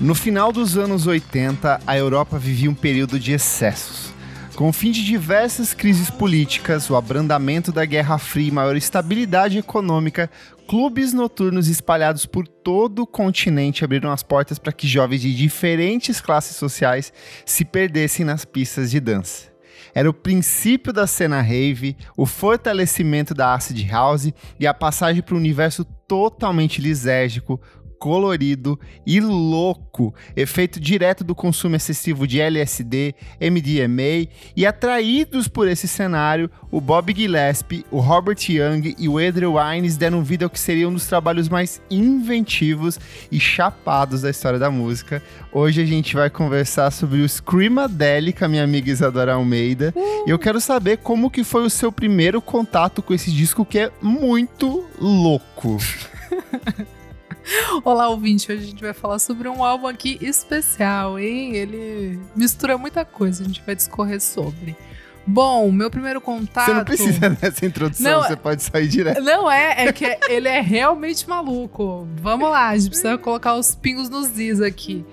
No final dos anos 80, a Europa vivia um período de excessos. Com o fim de diversas crises políticas, o abrandamento da Guerra Fria e maior estabilidade econômica, clubes noturnos espalhados por todo o continente abriram as portas para que jovens de diferentes classes sociais se perdessem nas pistas de dança. Era o princípio da cena rave, o fortalecimento da acid house e a passagem para um universo totalmente lisérgico, colorido e louco, efeito direto do consumo excessivo de LSD, MDMA, e atraídos por esse cenário, o Bob Gillespie, o Robert Young e o Adrian Wines deram vida ao que seria um dos trabalhos mais inventivos e chapados da história da música. Hoje a gente vai conversar sobre o Screamadelic, minha amiga Isadora Almeida, uh. e eu quero saber como que foi o seu primeiro contato com esse disco que é muito louco. Olá, ouvinte. Hoje a gente vai falar sobre um álbum aqui especial, hein? Ele mistura muita coisa, a gente vai discorrer sobre. Bom, meu primeiro contato. Você não precisa dessa introdução, não, você pode sair direto. Não é, é que ele é realmente maluco. Vamos lá, a gente precisa colocar os pingos nos is aqui.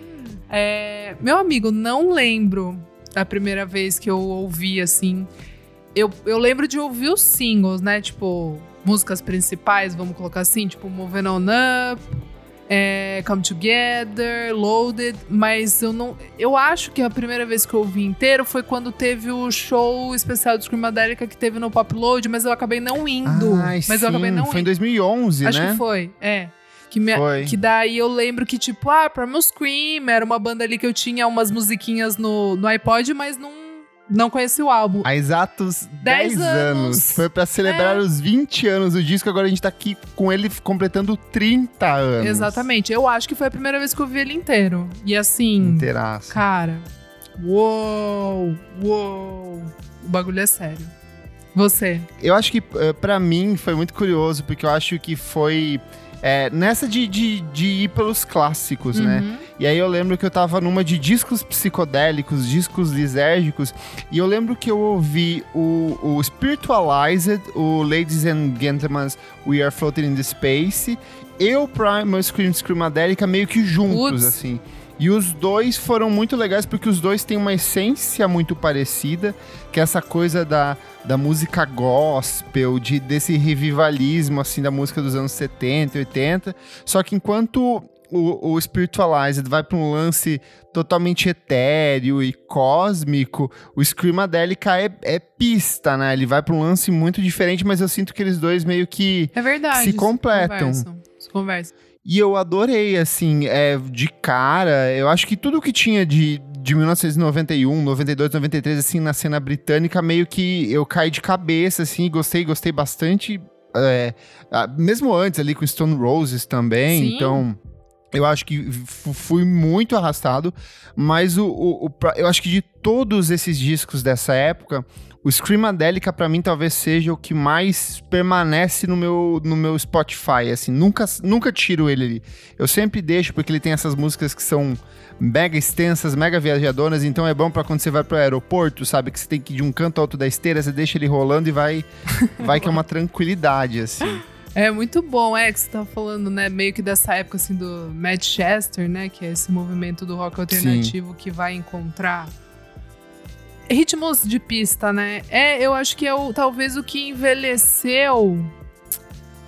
É, meu amigo, não lembro da primeira vez que eu ouvi assim. Eu, eu lembro de ouvir os singles, né? Tipo, músicas principais, vamos colocar assim, tipo Moving On Up, é, Come Together, Loaded, mas eu não. Eu acho que a primeira vez que eu ouvi inteiro foi quando teve o show especial do Screamadelica que teve no Pop Load, mas eu acabei não indo. Ai, mas sim, eu acabei não Foi indo. em 2011, acho né? Acho que foi, é. Que, me, que daí eu lembro que, tipo, ah, Primal Scream era uma banda ali que eu tinha umas musiquinhas no, no iPod, mas não não conheci o álbum. Há exatos 10 anos. anos. Foi para celebrar é. os 20 anos do disco, agora a gente tá aqui com ele completando 30 anos. Exatamente. Eu acho que foi a primeira vez que eu vi ele inteiro. E assim. Inteiraço. Cara. Uou! Uou! O bagulho é sério. Você? Eu acho que eh, para mim foi muito curioso, porque eu acho que foi é, nessa de, de, de, ir pelos clássicos, né? uhum. né? E aí eu lembro que eu tava numa de discos psicodélicos, discos lisérgicos, e eu lembro que eu ouvi o, o Spiritualized, o Ladies and Gentlemen, We Are Floating in the Space, e o Primal Scream Screamadelica meio que juntos, Uts. assim. E os dois foram muito legais porque os dois têm uma essência muito parecida, que é essa coisa da, da música gospel, de, desse revivalismo assim da música dos anos 70 e 80. Só que enquanto o, o Spiritualized vai para um lance totalmente etéreo e cósmico, o Screamadelica é, é pista, né? Ele vai para um lance muito diferente, mas eu sinto que eles dois meio que é verdade, se completam. Se conversam. Se conversam. E eu adorei, assim, é, de cara. Eu acho que tudo que tinha de, de 1991, 92, 93, assim, na cena britânica, meio que eu caí de cabeça, assim, gostei, gostei bastante. É, mesmo antes ali com Stone Roses também, Sim. então. Eu acho que fui muito arrastado, mas o, o, o, eu acho que de todos esses discos dessa época, o Screamadelica para mim talvez seja o que mais permanece no meu, no meu Spotify, assim, nunca, nunca tiro ele ali. Eu sempre deixo porque ele tem essas músicas que são mega extensas, mega viajadoras, então é bom para quando você vai pro aeroporto, sabe, que você tem que ir de um canto ao outro da esteira, você deixa ele rolando e vai vai que é uma tranquilidade assim. É muito bom, é que você tá falando, né, meio que dessa época assim do Manchester, né, que é esse movimento do rock alternativo Sim. que vai encontrar ritmos de pista, né? É, eu acho que é o, talvez o que envelheceu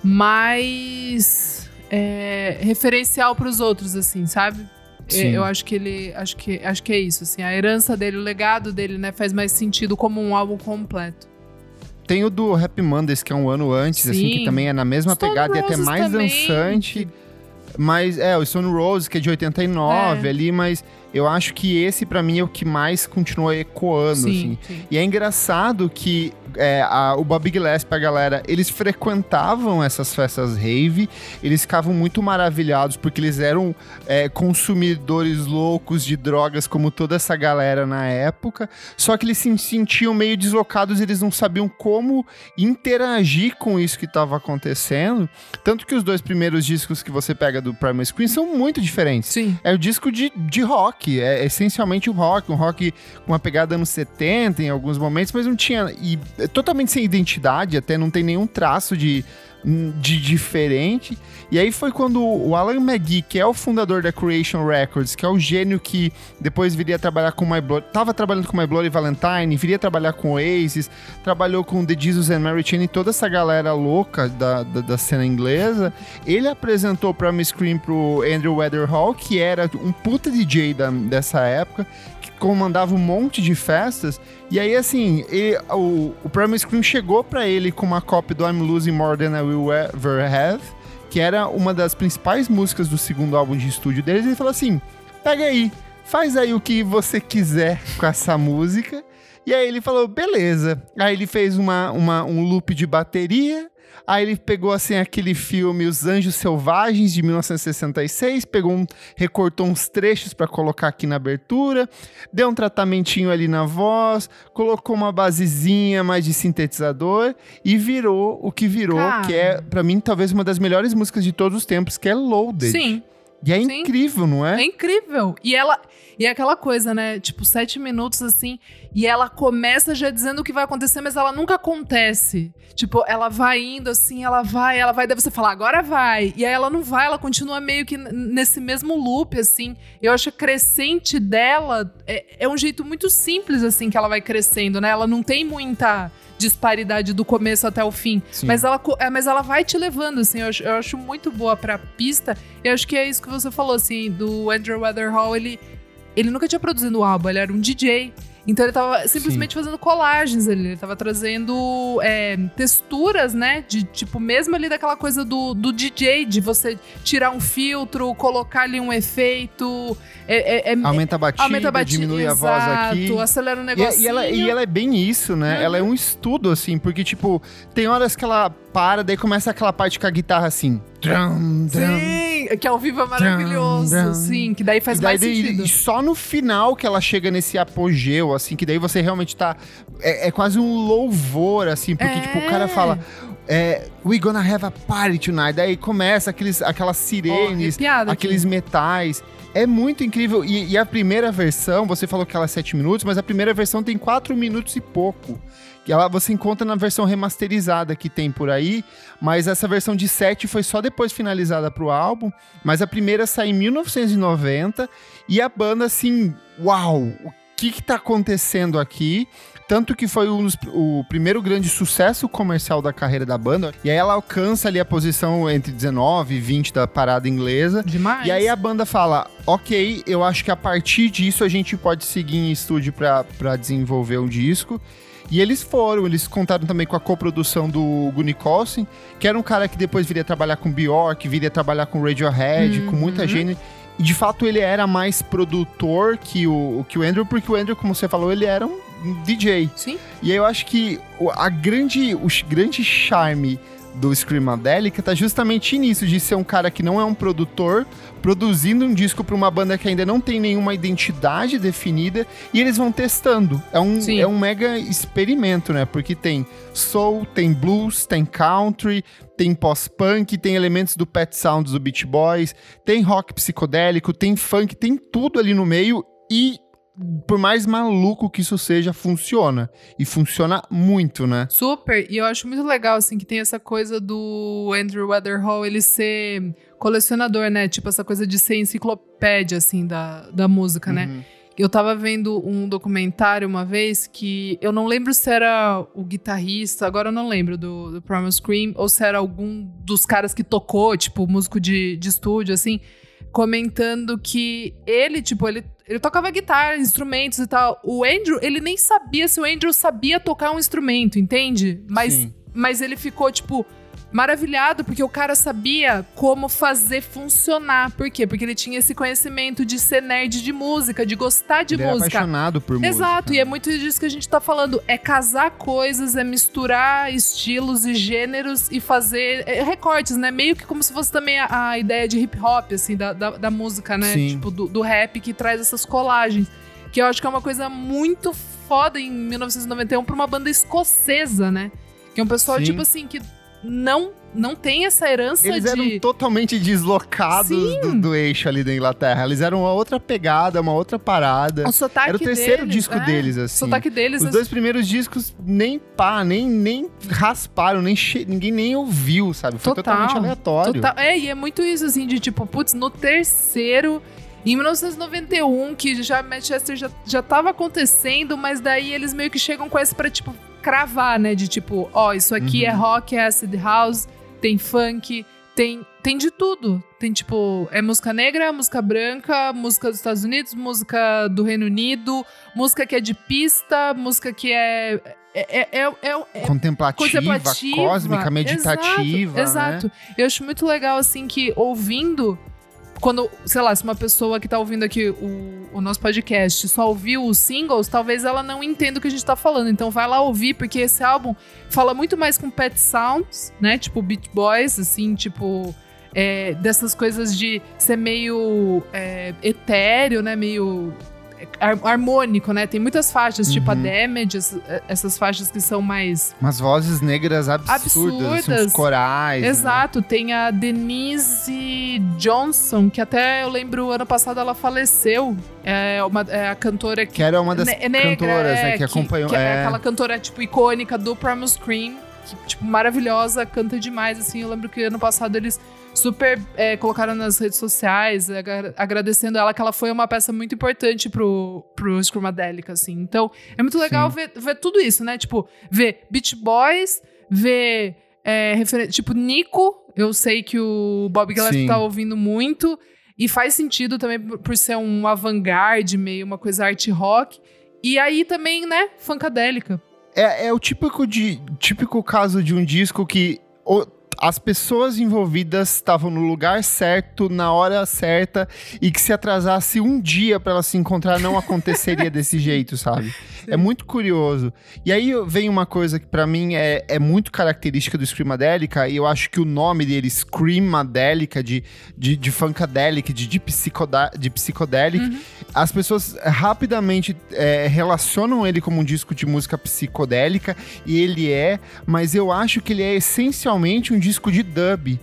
mais é, referencial para os outros, assim, sabe? É, Sim. Eu acho que ele, acho que, acho que é isso, assim, a herança dele, o legado dele, né, faz mais sentido como um álbum completo. Tem o do Happy Mondays, que é um ano antes, Sim. assim, que também é na mesma Stone pegada Roses e até mais também. dançante. Mas, é, o Stone Rose, que é de 89 é. ali, mas eu acho que esse para mim é o que mais continua ecoando, sim, assim. Sim. E é engraçado que é, a, o Bob Gillespie, a galera, eles frequentavam essas festas rave, eles ficavam muito maravilhados porque eles eram é, consumidores loucos de drogas como toda essa galera na época, só que eles se sentiam meio deslocados, eles não sabiam como interagir com isso que estava acontecendo, tanto que os dois primeiros discos que você pega do Primal Screen são muito diferentes. Sim. É o disco de, de rock, rock, é essencialmente o rock, um rock com uma pegada anos 70 em alguns momentos, mas não tinha. E totalmente sem identidade, até não tem nenhum traço de, de diferente. E aí foi quando o Alan McGee, que é o fundador da Creation Records, que é o gênio que depois viria trabalhar com My Blood, tava trabalhando com My Bloody Valentine, viria trabalhar com Oasis, trabalhou com The Jesus and Mary Chain e toda essa galera louca da, da, da cena inglesa. Ele apresentou pra Miss Scream pro Andrew Weatherhall, que era um puta DJ da, dessa época, comandava um monte de festas. E aí, assim, ele, o, o Primal Scream chegou para ele com uma cópia do I'm Losing More Than I Will Ever Have, que era uma das principais músicas do segundo álbum de estúdio deles. E ele falou assim: pega aí, faz aí o que você quiser com essa música. E aí ele falou, beleza. Aí ele fez uma, uma, um loop de bateria, Aí ele pegou assim aquele filme Os Anjos Selvagens de 1966, pegou um, recortou uns trechos para colocar aqui na abertura, deu um tratamentinho ali na voz, colocou uma basezinha mais de sintetizador e virou o que virou, Cara. que é para mim talvez uma das melhores músicas de todos os tempos, que é Loaded. Sim. E é Sim. incrível, não é? É incrível. E ela. E é aquela coisa, né? Tipo, sete minutos assim. E ela começa já dizendo o que vai acontecer, mas ela nunca acontece. Tipo, ela vai indo assim, ela vai, ela vai, daí você fala, agora vai. E aí ela não vai, ela continua meio que nesse mesmo loop, assim. Eu acho que crescente dela é, é um jeito muito simples, assim, que ela vai crescendo, né? Ela não tem muita disparidade do começo até o fim. Mas ela, é, mas ela vai te levando, assim. Eu acho, eu acho muito boa pra pista. Eu acho que é isso que você falou, assim, do Andrew Weatherhall. Ele, ele nunca tinha produzido um álbum, ele era um DJ. Então ele tava simplesmente Sim. fazendo colagens ali, ele tava trazendo é, texturas, né? De tipo, mesmo ali daquela coisa do, do DJ, de você tirar um filtro, colocar ali um efeito. É, é, é aumenta a batida, aumenta a batida diminui exato, a voz aqui. acelera o negócio. E, e, ela, e ela é bem isso, né? Uhum. Ela é um estudo, assim, porque, tipo, tem horas que ela para, daí começa aquela parte com a guitarra assim. Drum, drum, sim, que ao vivo é maravilhoso, drum, sim, que daí faz daí, mais sentido. E só no final que ela chega nesse apogeu, assim, que daí você realmente tá. É, é quase um louvor, assim, porque, é. tipo, o cara fala. É, We gonna have a party tonight. Daí começa aqueles, aquelas sirenes, oh, aqueles aqui. metais. É muito incrível. E, e, a primeira versão, você falou que ela é 7 minutos, mas a primeira versão tem 4 minutos e pouco ela você encontra na versão remasterizada que tem por aí, mas essa versão de 7 foi só depois finalizada para o álbum, mas a primeira saiu em 1990 e a banda assim, uau, o que que tá acontecendo aqui? Tanto que foi um dos, o primeiro grande sucesso comercial da carreira da banda. E aí ela alcança ali a posição entre 19 e 20 da parada inglesa. Demais. E aí a banda fala: Ok, eu acho que a partir disso a gente pode seguir em estúdio para desenvolver um disco. E eles foram, eles contaram também com a coprodução do Gunny Colson, que era um cara que depois viria trabalhar com Bjork, viria trabalhar com Radiohead, uhum. com muita uhum. gente. E de fato ele era mais produtor que o, que o Andrew, porque o Andrew, como você falou, ele era um DJ. Sim. E aí eu acho que a grande, o grande charme do Screamadelica tá justamente nisso, de ser um cara que não é um produtor, produzindo um disco para uma banda que ainda não tem nenhuma identidade definida e eles vão testando. É um, é um mega experimento, né? Porque tem soul, tem blues, tem country, tem pós-punk, tem elementos do Pet Sounds do Beach Boys, tem rock psicodélico, tem funk, tem tudo ali no meio e por mais maluco que isso seja, funciona. E funciona muito, né? Super. E eu acho muito legal, assim, que tem essa coisa do Andrew Weatherhall, ele ser colecionador, né? Tipo, essa coisa de ser enciclopédia, assim, da, da música, né? uhum. né? Eu tava vendo um documentário uma vez que eu não lembro se era o guitarrista, agora eu não lembro do, do Primal Scream, ou se era algum dos caras que tocou, tipo, músico de, de estúdio, assim, comentando que ele, tipo, ele ele tocava guitarra, instrumentos e tal. O Andrew, ele nem sabia se o Andrew sabia tocar um instrumento, entende? Mas, mas ele ficou, tipo, maravilhado porque o cara sabia como fazer funcionar. Por quê? Porque ele tinha esse conhecimento de ser nerd de música, de gostar de ele música. É apaixonado por Exato, música. Exato, e é muito disso que a gente tá falando. É casar coisas, é misturar estilos e gêneros e fazer é, recortes, né? Meio que como se fosse também a, a ideia de hip hop, assim, da, da, da música, né? Sim. Tipo, do, do rap que traz essas colagens. Que eu acho que é uma coisa muito foda em 1991 pra uma banda escocesa, né? Que é um pessoal, Sim. tipo assim, que não não tem essa herança Eles de. eram totalmente deslocados do, do eixo ali da Inglaterra. Eles eram uma outra pegada, uma outra parada. O sotaque Era o terceiro deles, disco é, deles, O assim. sotaque deles. Os dois primeiros discos nem pá, nem, nem rasparam, nem che- ninguém nem ouviu, sabe? Foi Total, totalmente aleatório. Total- é, e é muito isso, assim, de tipo, putz, no terceiro. Em 1991, que já Manchester já, já tava acontecendo, mas daí eles meio que chegam com esse pra, tipo, cravar, né? De tipo, ó, isso aqui Uhum. é rock, é acid house, tem funk, tem, tem de tudo. Tem, tipo, é música negra, música branca, música dos Estados Unidos, música do Reino Unido, música que é de pista, música que é. É, é, é, é- é Contemplativa, contemplativa, cósmica, meditativa. Exato. né? Eu acho muito legal, assim, que ouvindo. Quando, sei lá, se uma pessoa que tá ouvindo aqui o, o nosso podcast só ouviu os singles, talvez ela não entenda o que a gente tá falando. Então vai lá ouvir, porque esse álbum fala muito mais com Pet Sounds, né? Tipo Beach Boys, assim, tipo. é, dessas coisas de ser meio é, etéreo, né? Meio harmônico, né? Tem muitas faixas, tipo a Uhum. Damage, ess- essas faixas que são mais Umas vozes negras absurdas, assim, Absurdas. uns corais. né? Exato, tem a Denise Johnson, que até eu lembro ano passado ela faleceu. É, uma, é a cantora que. Que era uma das ne- negra, cantoras, é, né, que acompanhou. que é é. aquela cantora, tipo, icônica do Primal Scream, que, tipo, maravilhosa, canta demais, assim. Eu lembro que ano passado eles super é, colocaram nas redes sociais, agra- agradecendo ela, que ela foi uma peça muito importante pro, pro Screamadelic, assim. Então, é muito legal ver, ver tudo isso, né? Tipo, ver Beach Boys, ver é, referen- tipo, Nico, eu sei que o Bob Gillespie Sim. tá ouvindo muito. E faz sentido também por por ser um avant-garde, meio uma coisa art rock. E aí também, né, funkadélica. É, é o típico, de, típico caso de um disco que as pessoas envolvidas estavam no lugar certo, na hora certa, e que se atrasasse um dia pra elas se encontrar, não aconteceria desse jeito, sabe? É muito curioso. E aí vem uma coisa que pra mim é, é muito característica do Screamadélica, e eu acho que o nome dele, Screamadélica, de, de, de Funkadelic, de, de, psicoda, de psicodélic, as pessoas rapidamente é, relacionam ele como um disco de música psicodélica, e ele é, mas eu acho que ele é essencialmente um disco de dub.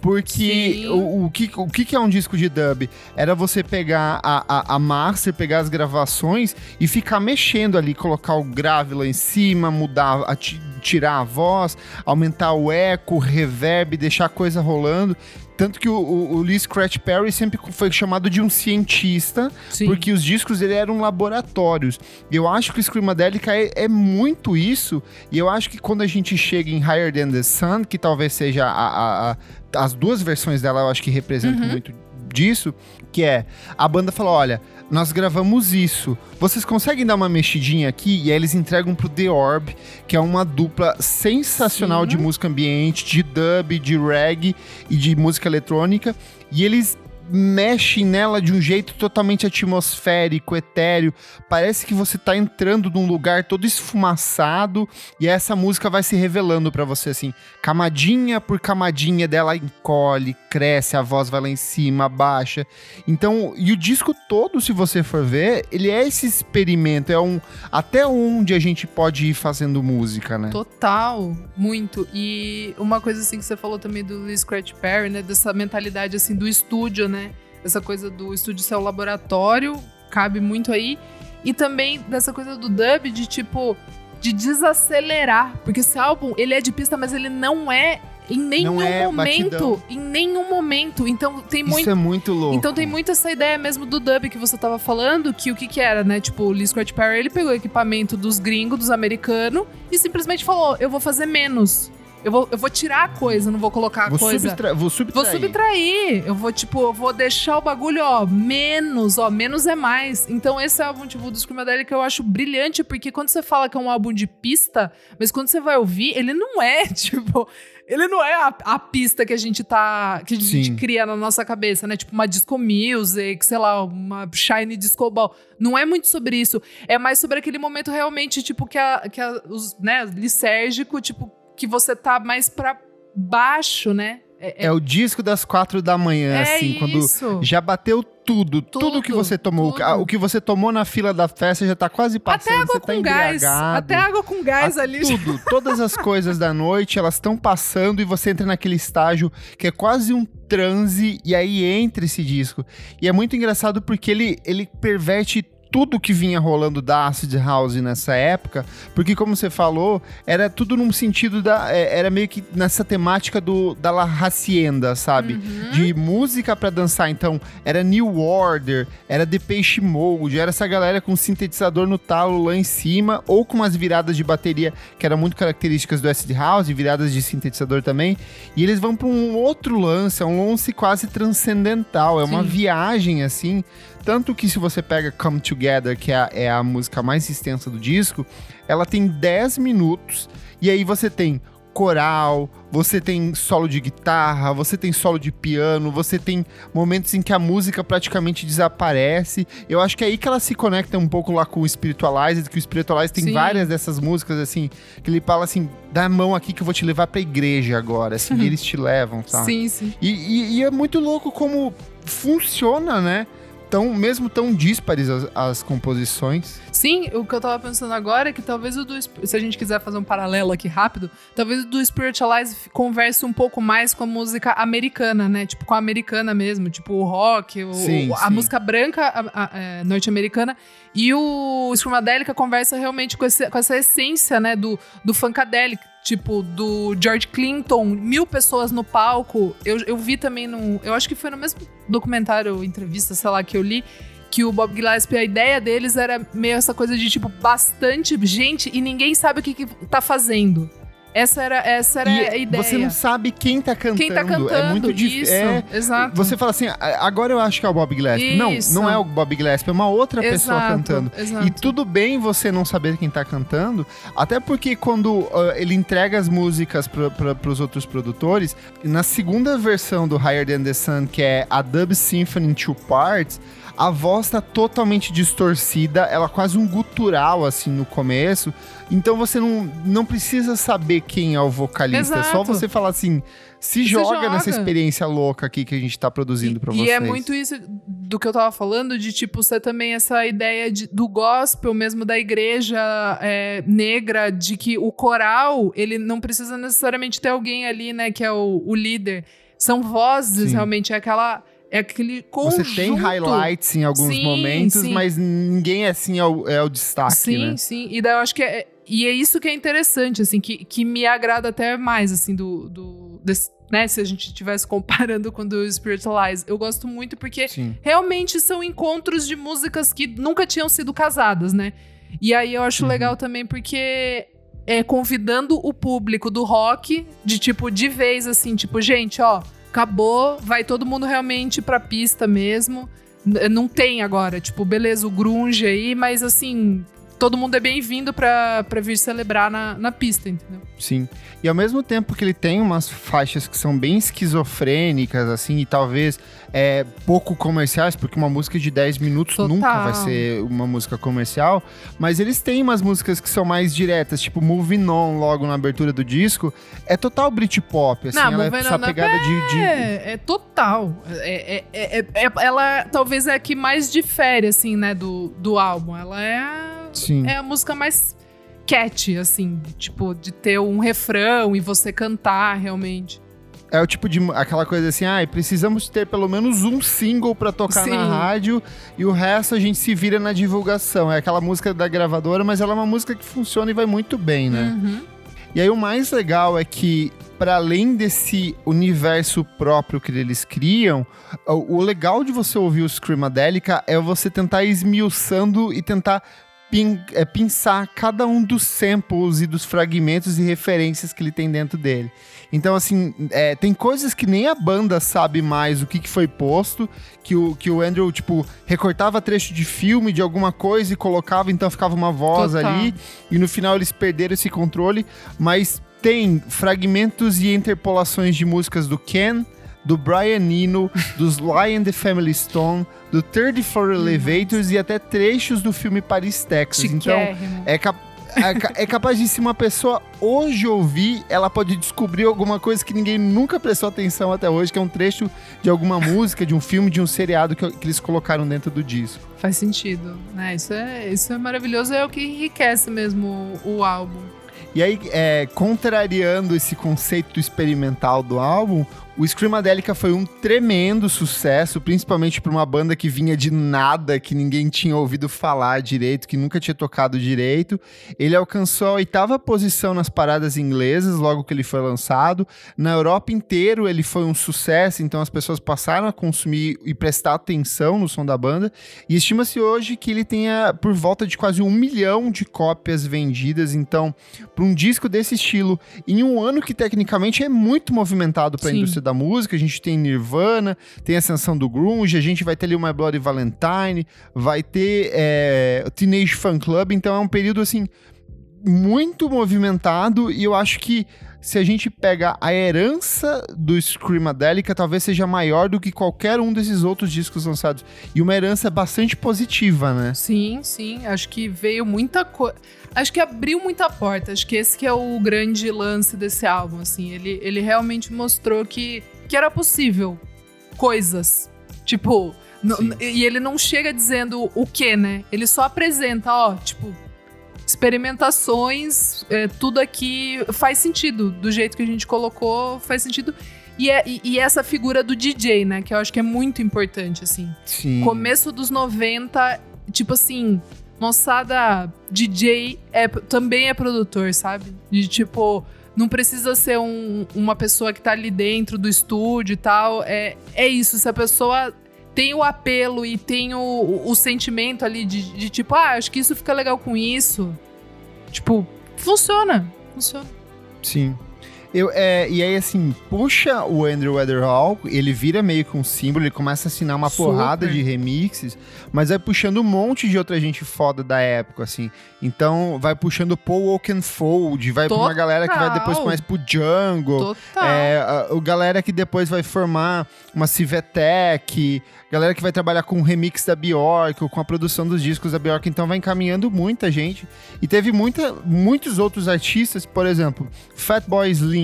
Porque o, o, que, o que é um disco de dub? Era você pegar a, a, a master, pegar as gravações e ficar mexendo ali, colocar o grave lá em cima, mudar, a ti- tirar a voz, aumentar o eco, o reverb, deixar a coisa rolando. Tanto que o, o, o Lee Scratch Perry sempre foi chamado de um cientista, Sim. porque os discos dele eram laboratórios. E eu acho que o Screamadelica é, é muito isso. E eu acho que quando a gente chega em Higher Than the Sun, que talvez seja a- a- a- as duas versões dela, eu acho que representam Uhum. muito disso, que é a banda fala: olha, nós gravamos isso. Vocês conseguem dar uma mexidinha aqui? E aí eles entregam pro The Orb, que é uma dupla sensacional Sim. de música ambiente, de dub, de reggae e de música eletrônica. E eles mexem nela de um jeito totalmente atmosférico, etéreo. Parece que você tá entrando num lugar todo esfumaçado e essa música vai se revelando pra você assim, camadinha por camadinha dela encolhe, cresce, a voz vai lá em cima, baixa. Então, e o disco todo, se você for ver, ele é esse experimento, é um até onde a gente pode ir fazendo música, né? Total, muito. E uma coisa assim que você falou também do Scratch Perry, né? Dessa mentalidade assim do estúdio, né? Essa coisa do estúdio ser o laboratório, cabe muito aí. E também dessa coisa do dub de tipo de desacelerar, porque esse álbum, ele é de pista, mas ele não é em nenhum é momento, batidão. em nenhum momento. Então tem muito Isso é muito louco. então tem muito essa ideia mesmo do dub que você tava falando, que o que que era, né? Tipo, o Lee Scratch Perry, ele pegou o equipamento dos gringos, dos americanos, e simplesmente falou, eu vou fazer menos. Eu vou, eu vou tirar a coisa, não vou colocar a vou, coisa. subtra vou Vou subtrair. subtrair. Eu vou, tipo, eu vou deixar o bagulho, ó, menos, ó, menos é mais. Então, esse álbum, tipo, do Screamadelic eu acho brilhante, porque quando você fala que é um álbum de pista, mas quando você vai ouvir, ele não é, tipo. Ele não é a, a pista que a gente tá. que a gente Sim. cria na nossa cabeça, né? Tipo, uma disco music, sei lá, uma shiny disco ball. Não é muito sobre isso. É mais sobre aquele momento realmente, tipo, que a, que a, os, né, lisérgico, tipo, que você tá mais pra baixo, né? É o disco das quatro da manhã, É assim, quando isso. já bateu tudo, tudo, Tudo, que você tomou. tudo. O que você tomou na fila da festa já tá quase passando. Até água você tá com gás. embriagado. Até água com gás Ah, ali. Tudo, todas as coisas da noite, elas estão passando e você entra naquele estágio que é quase um transe e aí entra esse disco. E é muito engraçado porque ele, ele perverte tudo que vinha rolando da Acid House nessa época, porque como você falou, era tudo num sentido da é, era meio que nessa temática do da La Hacienda, sabe? Uhum. De música pra dançar, então era New Order, era Depeche Mode, era essa galera com sintetizador no talo lá em cima ou com umas viradas de bateria que eram muito características do Acid House, viradas de sintetizador também, e eles vão pra um outro lance, é um lance quase transcendental, é uma Sim. viagem assim, tanto que se você pega Come Together, que é a, é a música mais extensa do disco, ela tem 10 minutos e aí você tem coral, você tem solo de guitarra, você tem solo de piano, você tem momentos em que a música praticamente desaparece. Eu acho que é aí que ela se conecta um pouco lá com o Spiritualized, que o Spiritualized tem Sim. várias dessas músicas assim, que ele fala assim, dá a mão aqui que eu vou te levar pra igreja agora, assim, e eles te levam, sabe? Sim, sim. E, e- e é muito louco como funciona, né? Tão, mesmo tão díspares as, as composições. Sim, o que eu tava pensando agora é que talvez o do. Se a gente quiser fazer um paralelo aqui rápido, talvez o do Spiritualize converse um pouco mais com a música americana, né? Tipo, com a americana mesmo, tipo o rock, o- Sim, o- a sim. música branca é, norte-americana. E o Screamadelica conversa realmente com, esse- com essa essência, né, do, do funkadelic. Tipo, do George Clinton, mil pessoas no palco. Eu, eu vi também no. Eu acho que foi no mesmo documentário, entrevista, sei lá, que eu li que o Bob Gillespie, a ideia deles era meio essa coisa de, tipo, bastante gente e ninguém sabe o que, que tá fazendo. Essa era, essa era E a ideia. Você não sabe quem tá cantando. Quem tá cantando, É muito difícil. É, exato. você fala assim, "A- agora eu acho que é o Bob Gillespie. Isso. Não, não é o Bob Gillespie, é uma outra pessoa Exato, cantando. exato. E tudo bem você não saber quem tá cantando, até porque quando ah, ele entrega as músicas para os outros produtores, na segunda versão do Higher Than the Sun, que é a Dub Symphony in Two Parts, a voz tá totalmente distorcida, ela é quase um gutural assim no começo. Então você não, não precisa saber quem é o vocalista, é só Exato. você falar assim, se, joga, joga. nessa experiência louca aqui que a gente tá produzindo pra e, vocês. e é muito isso do que eu tava falando, de tipo, ser também essa ideia de- do gospel mesmo da igreja é, negra, de que o coral, ele não precisa necessariamente ter alguém ali, né, que é o, o líder. São vozes, Sim. realmente, é aquela. É aquele conjunto. Você tem highlights em alguns Sim, momentos, sim. mas ninguém assim é o, é o destaque, Sim, né? sim. E daí eu acho que é. E é isso que é interessante, assim, que, que me agrada até mais, assim, do. do desse- né, se a gente estivesse comparando com o do Spiritualize. Eu gosto muito porque Sim. realmente são encontros de músicas que nunca tinham sido casadas, né? E aí eu acho Uhum. legal também porque é convidando o público do rock de tipo de vez assim, tipo, gente, ó, acabou, vai todo mundo realmente pra pista mesmo. Não tem agora, tipo, beleza, o grunge aí, mas assim, todo mundo é bem-vindo pra, pra vir celebrar na, na pista, entendeu? Sim. E ao mesmo tempo que ele tem umas faixas que são bem esquizofrênicas, assim, e talvez é, pouco comerciais, porque uma música de 10 minutos Total. nunca vai ser uma música comercial, mas eles têm umas músicas que são mais diretas, tipo Moving On, logo na abertura do disco, é total Britpop, assim, Não, ela é essa pegada de... de- É, é total. É, é- é- é- ela talvez é a que mais difere, assim, né, do, do álbum. Ela é a, Sim. é a música mais cat, assim, tipo, de ter um refrão e você cantar realmente. É o tipo de aquela coisa assim, ah, precisamos ter pelo menos um single pra tocar Sim. na rádio e o resto a gente se vira na divulgação. É aquela música da gravadora, mas ela é uma música que funciona e vai muito bem, né? Uhum. E aí o mais legal é que para além desse universo próprio que eles criam, o legal de você ouvir o Screamadelica é você tentar esmiuçando e tentar pin, é, pensar cada um dos samples e dos fragmentos e referências que ele tem dentro dele. Então, assim, é, tem coisas que nem a banda sabe mais o que, que foi posto, que o, que o Andrew, tipo, recortava trecho de filme, de alguma coisa e colocava, então ficava uma voz Total. ali, e no final eles perderam esse controle, mas tem fragmentos e interpolações de músicas do Ken, do Brian Eno, dos Lion the Family Stone, do Third Floor Elevators e até trechos do filme Paris, Texas. Então, é cap- é, é capaz de se uma pessoa hoje ouvir, ela pode descobrir alguma coisa que ninguém nunca prestou atenção até hoje, que é um trecho de alguma música, de um filme, de um seriado que, que eles colocaram dentro do disco. Faz sentido, né? Isso é, isso é maravilhoso, é o que enriquece mesmo o, o álbum. E aí, é, contrariando esse conceito experimental do álbum, o Screamadelica foi um tremendo sucesso, principalmente para uma banda que vinha de nada, que ninguém tinha ouvido falar direito, que nunca tinha tocado direito. Ele alcançou a oitava posição nas paradas inglesas logo que ele foi lançado. Na Europa inteiro ele foi um sucesso, então as pessoas passaram a consumir e prestar atenção no som da banda. E estima-se hoje que ele tenha por volta de quase um milhão de cópias vendidas. Então, para um disco desse estilo, em um ano que tecnicamente é muito movimentado para a indústria da música, a gente tem Nirvana, tem ascensão do grunge, a gente vai ter ali My Bloody Valentine, vai ter é, Teenage Fan Club, então é um período assim muito movimentado e eu acho que se a gente pega a herança do Screamadelica, talvez seja maior do que qualquer um desses outros discos lançados. E uma herança bastante positiva, né? Sim, sim. Acho que veio muita coisa. Acho que abriu muita porta. Acho que esse que é o grande lance desse álbum, assim. Ele, ele realmente mostrou que, que era possível coisas. Tipo, e ele não chega dizendo o que, né? Ele só apresenta, ó, tipo, experimentações, é, tudo aqui faz sentido. Do jeito que a gente colocou, faz sentido. E, é, e, e, essa figura do DJ, né? Que eu acho que é muito importante, assim. Sim. Começo dos 90, tipo assim, moçada, DJ é, também é produtor, sabe? De tipo, não precisa ser um, uma pessoa que tá ali dentro do estúdio e tal. É, é isso, se a pessoa tem o apelo e tem o, o, sentimento ali de, de, tipo, ah, acho que isso fica legal com isso. Tipo, funciona. Funciona. Sim. Eu, é, e aí, assim, puxa o Andrew Weatherall, ele vira meio que um símbolo, ele começa a assinar uma Super. porrada de remixes, mas vai puxando um monte de outra gente foda da época, assim. Então, vai puxando Paul Oakenfold, vai Total. pra uma galera que vai depois mais pro Django. Total. É, a, a galera que depois vai formar uma Civetec, galera que vai trabalhar com o remix da Bjork, ou com a produção dos discos da Bjork, então vai encaminhando muita gente. E teve muita, muitos outros artistas, por exemplo, Fatboy Slim,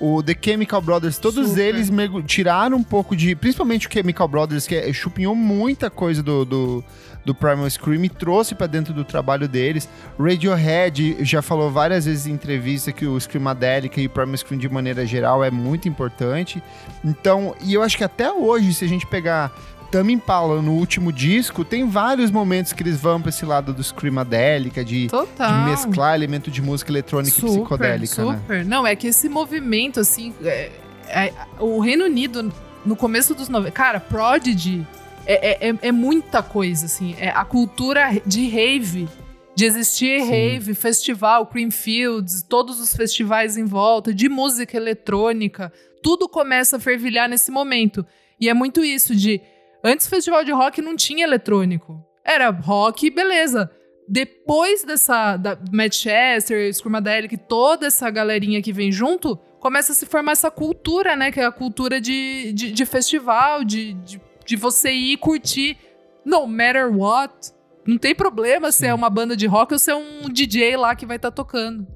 o The Chemical Brothers, todos Super. eles tiraram um pouco de. Principalmente o Chemical Brothers, que é, chupinhou muita coisa do, do do Primal Scream e trouxe para dentro do trabalho deles. Radiohead já falou várias vezes em entrevista que o Screamadelica e o Primal Scream de maneira geral é muito importante. Então, e eu acho que até hoje, se a gente pegar Tame Impala no último disco, tem vários momentos que eles vão pra esse lado do Screamadélica, de, de mesclar elemento de música eletrônica super, e psicodélica, né? super. Né? Não, é que esse movimento, assim, é, é, o Reino Unido, no começo dos 90... Cara, Prodigy é, é, é, é, muita coisa, assim. É a cultura de rave, de existir Sim. rave, festival, Creamfields, todos os festivais em volta, de música eletrônica, tudo começa a fervilhar nesse momento. E é muito isso de Antes o festival de rock não tinha eletrônico. Era rock, beleza. Depois dessa da Manchester, Screamadelic, toda essa galerinha que vem junto, começa a se formar essa cultura, né? Que é a cultura de, de, de festival, de, de, de, você ir curtir no matter what. Não tem problema Sim. se é uma banda de rock ou se é um DJ lá que vai estar tá tocando.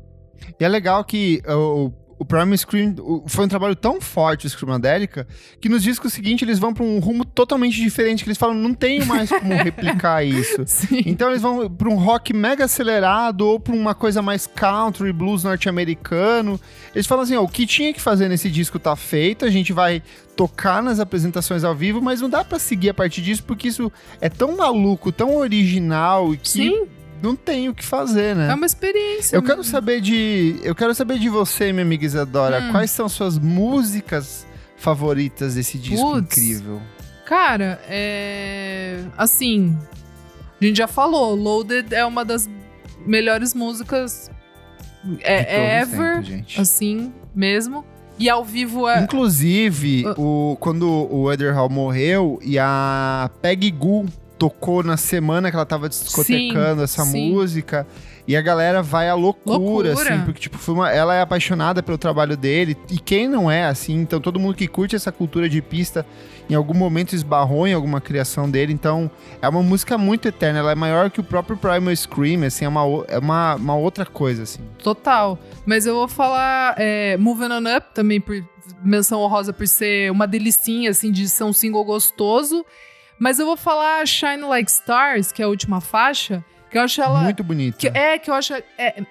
E é legal que o o Prime Screen foi um trabalho tão forte, o Screamadelica, que nos discos seguintes eles vão para um rumo totalmente diferente, que eles falam, não tenho mais como replicar isso. Sim. Então eles vão para um rock mega acelerado ou para uma coisa mais country, blues norte-americano. Eles falam assim, ó, o que tinha que fazer nesse disco tá feito, a gente vai tocar nas apresentações ao vivo, mas não dá para seguir a partir disso porque isso é tão maluco, tão original e que Sim não tem o que fazer, né? É uma experiência. Eu mesmo. quero saber de. Eu quero saber de você, minha amiga Isadora. Hum. Quais são suas músicas favoritas desse disco Puts, incrível? Cara, é. Assim. A gente já falou, Loaded é uma das melhores músicas é, ever. Tempo, assim, mesmo. E ao vivo é. Inclusive, uh. o, quando o Eder Hall morreu e a Peggy Goo tocou na semana que ela tava discotecando sim, essa sim. música. E a galera vai à loucura, Loucura. assim, porque, tipo, foi uma- ela é apaixonada pelo trabalho dele. E quem não é, assim, então todo mundo que curte essa cultura de pista, em algum momento esbarrou em alguma criação dele. Então, é uma música muito eterna. Ela é maior que o próprio Primal Scream, assim, é uma, é uma, uma outra coisa, assim. Total. Mas eu vou falar é, Moving On Up também, por menção honrosa por ser uma delicinha, assim, de ser um single gostoso. Mas eu vou falar Shine Like Stars, que é a última faixa, que eu acho ela. Muito bonita. que- é, que eu acho. é,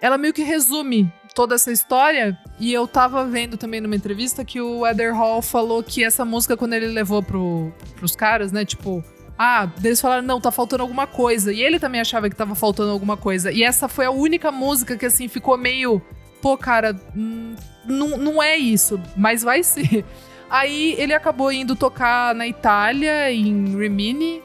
ela meio que resume toda essa história. E eu tava vendo também numa entrevista que o Eder Hall falou que essa música, quando ele levou pro, pros caras, né? Tipo, ah, eles falaram, não, tá faltando alguma coisa. E ele também achava que tava faltando alguma coisa. E essa foi a única música que, assim, ficou meio. Pô, cara, não, não é isso, mas vai ser. Aí ele acabou indo tocar na Itália, em Rimini.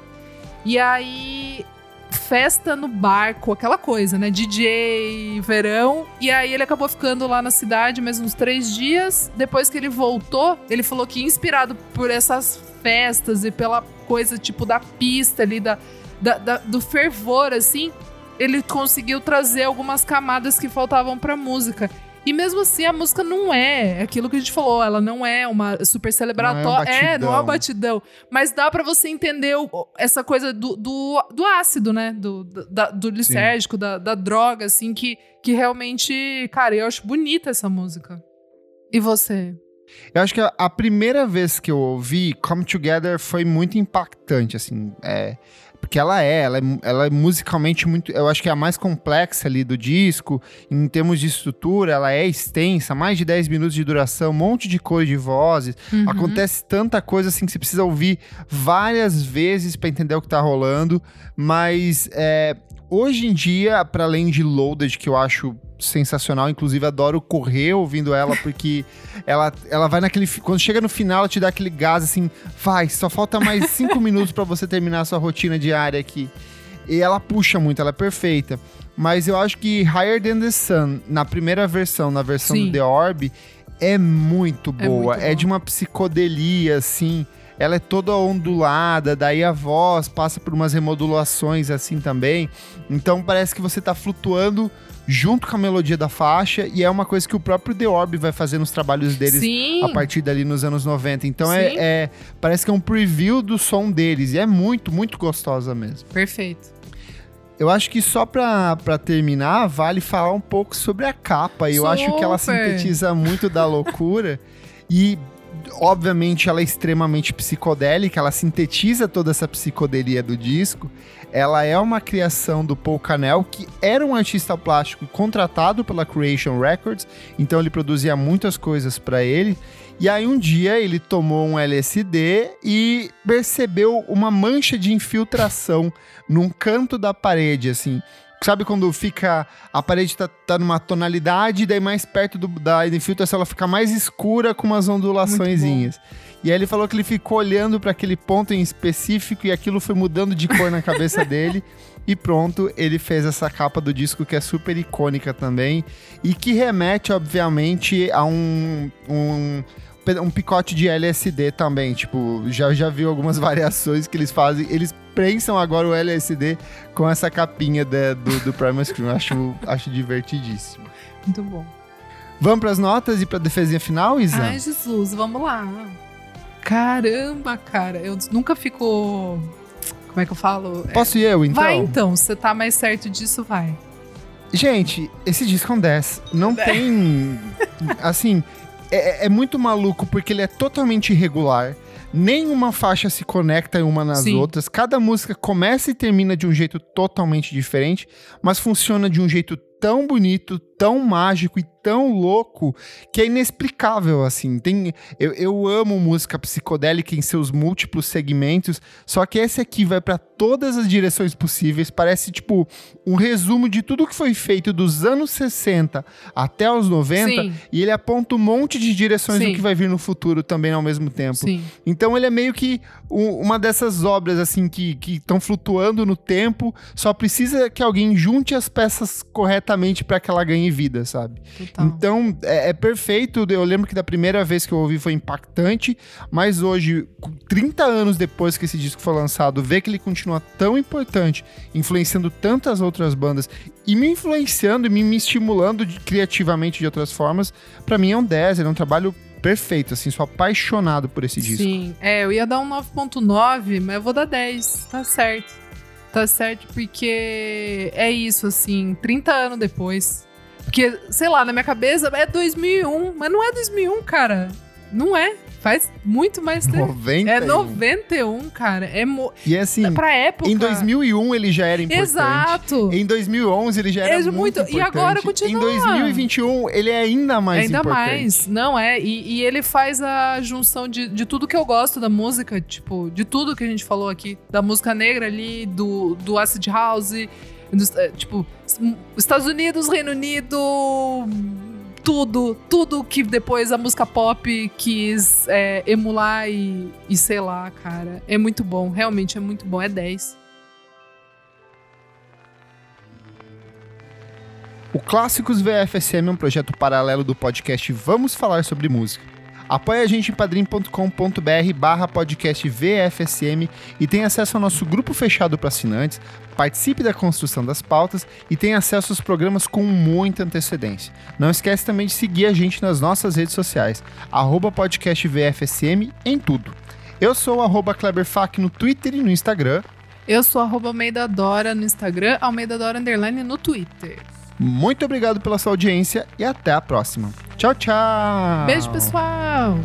E aí festa no barco, aquela coisa, né? DJ, verão. E aí ele acabou ficando lá na cidade mais uns três dias. Depois que ele voltou, ele falou que inspirado por essas festas e pela coisa tipo da pista ali, da, da- da- do fervor, assim, ele conseguiu trazer algumas camadas que faltavam pra música. E mesmo assim, a música não é aquilo que a gente falou, ela não é uma super celebratória. É, não é um batidão. Mas dá pra você entender o- essa coisa do, do, do ácido, né? Do, da- do lisérgico, da, da droga, assim, que, que realmente. Cara, eu acho bonita essa música. E você? Eu acho que a, a primeira vez que eu ouvi Come Together foi muito impactante, assim, é, porque ela é, ela é, ela é musicalmente muito, eu acho que é a mais complexa ali do disco, em termos de estrutura, ela é extensa, mais de 10 minutos de duração, um monte de cor de vozes, Uhum. acontece tanta coisa assim que você precisa ouvir várias vezes pra entender o que tá rolando, mas é, hoje em dia, para além de Loaded, que eu acho sensacional, inclusive adoro correr ouvindo ela, porque ela, ela vai naquele. Quando chega no final, ela te dá aquele gás assim, vai, só falta mais cinco minutos pra você terminar a sua rotina diária aqui. E ela puxa muito, ela é perfeita. Mas eu acho que Higher Than the Sun, na primeira versão, na versão Sim. do The Orb, é muito É boa. muito É, de uma psicodelia, assim. Ela é toda ondulada, daí a voz passa por umas remodulações assim também. Então parece que você tá flutuando junto com a melodia da faixa, e é uma coisa que o próprio The Orb vai fazer nos trabalhos deles Sim. a partir dali nos anos 90. Então é, é- Parece que é um preview do som deles. E é muito, muito gostosa mesmo. Perfeito. Eu acho que só pra, pra terminar, vale falar um pouco sobre a capa. Eu acho que ela Super. sintetiza muito da loucura. e, obviamente, ela é extremamente psicodélica. Ela sintetiza toda essa psicodelia do disco. Ela é uma criação do Paul Canel, que era um artista plástico contratado pela Creation Records. Então ele produzia muitas coisas pra ele. E aí um dia ele tomou um LSD e percebeu uma mancha de infiltração num canto da parede, assim. Sabe quando fica. A parede tá, tá numa tonalidade, daí mais perto do- da infiltração ela fica mais escura com umas ondulaçõezinhas. E aí ele falou que ele ficou olhando para aquele ponto em específico e aquilo foi mudando de cor na cabeça dele. E pronto, ele fez essa capa do disco que é super icônica também. E que remete, obviamente, a um. um um picote de LSD também, tipo, já, já viu algumas variações que eles fazem, eles prensam agora o LSD com essa capinha da- do, do Primal Scream, acho, acho divertidíssimo. Muito bom. Vamos pras notas e pra defesinha final, Isa? Ai, Jesus, vamos lá. Caramba, cara. Eu nunca fico. Como é que eu falo? É, Posso ir eu, então? Vai então, você tá mais certo disso, vai. Gente, esse disco é um 10. Não tem. assim, é, é muito maluco porque ele é totalmente irregular. Nenhuma faixa se conecta uma nas Sim. outras. Cada música começa e termina de um jeito totalmente diferente, mas funciona de um jeito tão bonito, tão mágico e tão louco que é inexplicável, assim. Tem, eu, eu amo música psicodélica em seus múltiplos segmentos, só que esse aqui vai pra todas as direções possíveis. Parece, tipo, um resumo de tudo que foi feito dos anos 60 até os 90 Sim. e ele aponta um monte de direções do Sim. que vai vir no futuro também ao mesmo tempo. Sim. Então ele é meio que um- uma dessas obras assim que estão flutuando no tempo, só precisa que alguém junte as peças corretamente para que ela ganhe em vida, sabe? Total. Então, é, é perfeito. Eu lembro que da primeira vez que eu ouvi foi impactante, mas hoje, 30 anos depois que esse disco foi lançado, ver que ele continua tão importante, influenciando tantas outras bandas e me influenciando e me, me estimulando de- criativamente de outras formas, pra mim é um 10, ele é um trabalho perfeito, assim, sou apaixonado por esse disco. Sim, é, eu ia dar um 9.9, mas eu vou dar 10, tá certo. Tá certo, porque é isso, assim, 30 anos depois. Porque, sei lá, na minha cabeça é 2001, mas não é 2001, cara. Não é. Faz muito mais tempo. 90. É 91, cara. É, mo... E assim, é pra época. em 2001 ele já era importante. Exato. Em 2011 ele já era É muito, muito- e importante. agora continua. Em 2021 ele é ainda mais Ainda importante. mais, não é? E, e ele faz a junção de, de tudo que eu gosto da música, tipo, de tudo que a gente falou aqui, da música negra ali, do, do acid house, é, tipo, s- Estados Unidos, Reino Unido, tudo, tudo que depois a música pop quis é, emular e, e sei lá, cara, é muito bom, realmente é muito bom, é 10. O Clássicos VFSM é um projeto paralelo do podcast Vamos Falar Sobre Música. Apoie a gente em padrim.com.br barra podcast VFSM e tenha acesso ao nosso grupo fechado para assinantes, participe da construção das pautas e tenha acesso aos programas com muita antecedência. Não esquece também de seguir a gente nas nossas redes sociais, arroba podcast VFSM em tudo. Eu sou arroba KleberFac no Twitter e no Instagram. Eu sou arroba Almeida Dora no Instagram, Almeida Dora Underline no Twitter. Muito obrigado pela sua audiência e até a próxima. Tchau, tchau! Beijo, pessoal!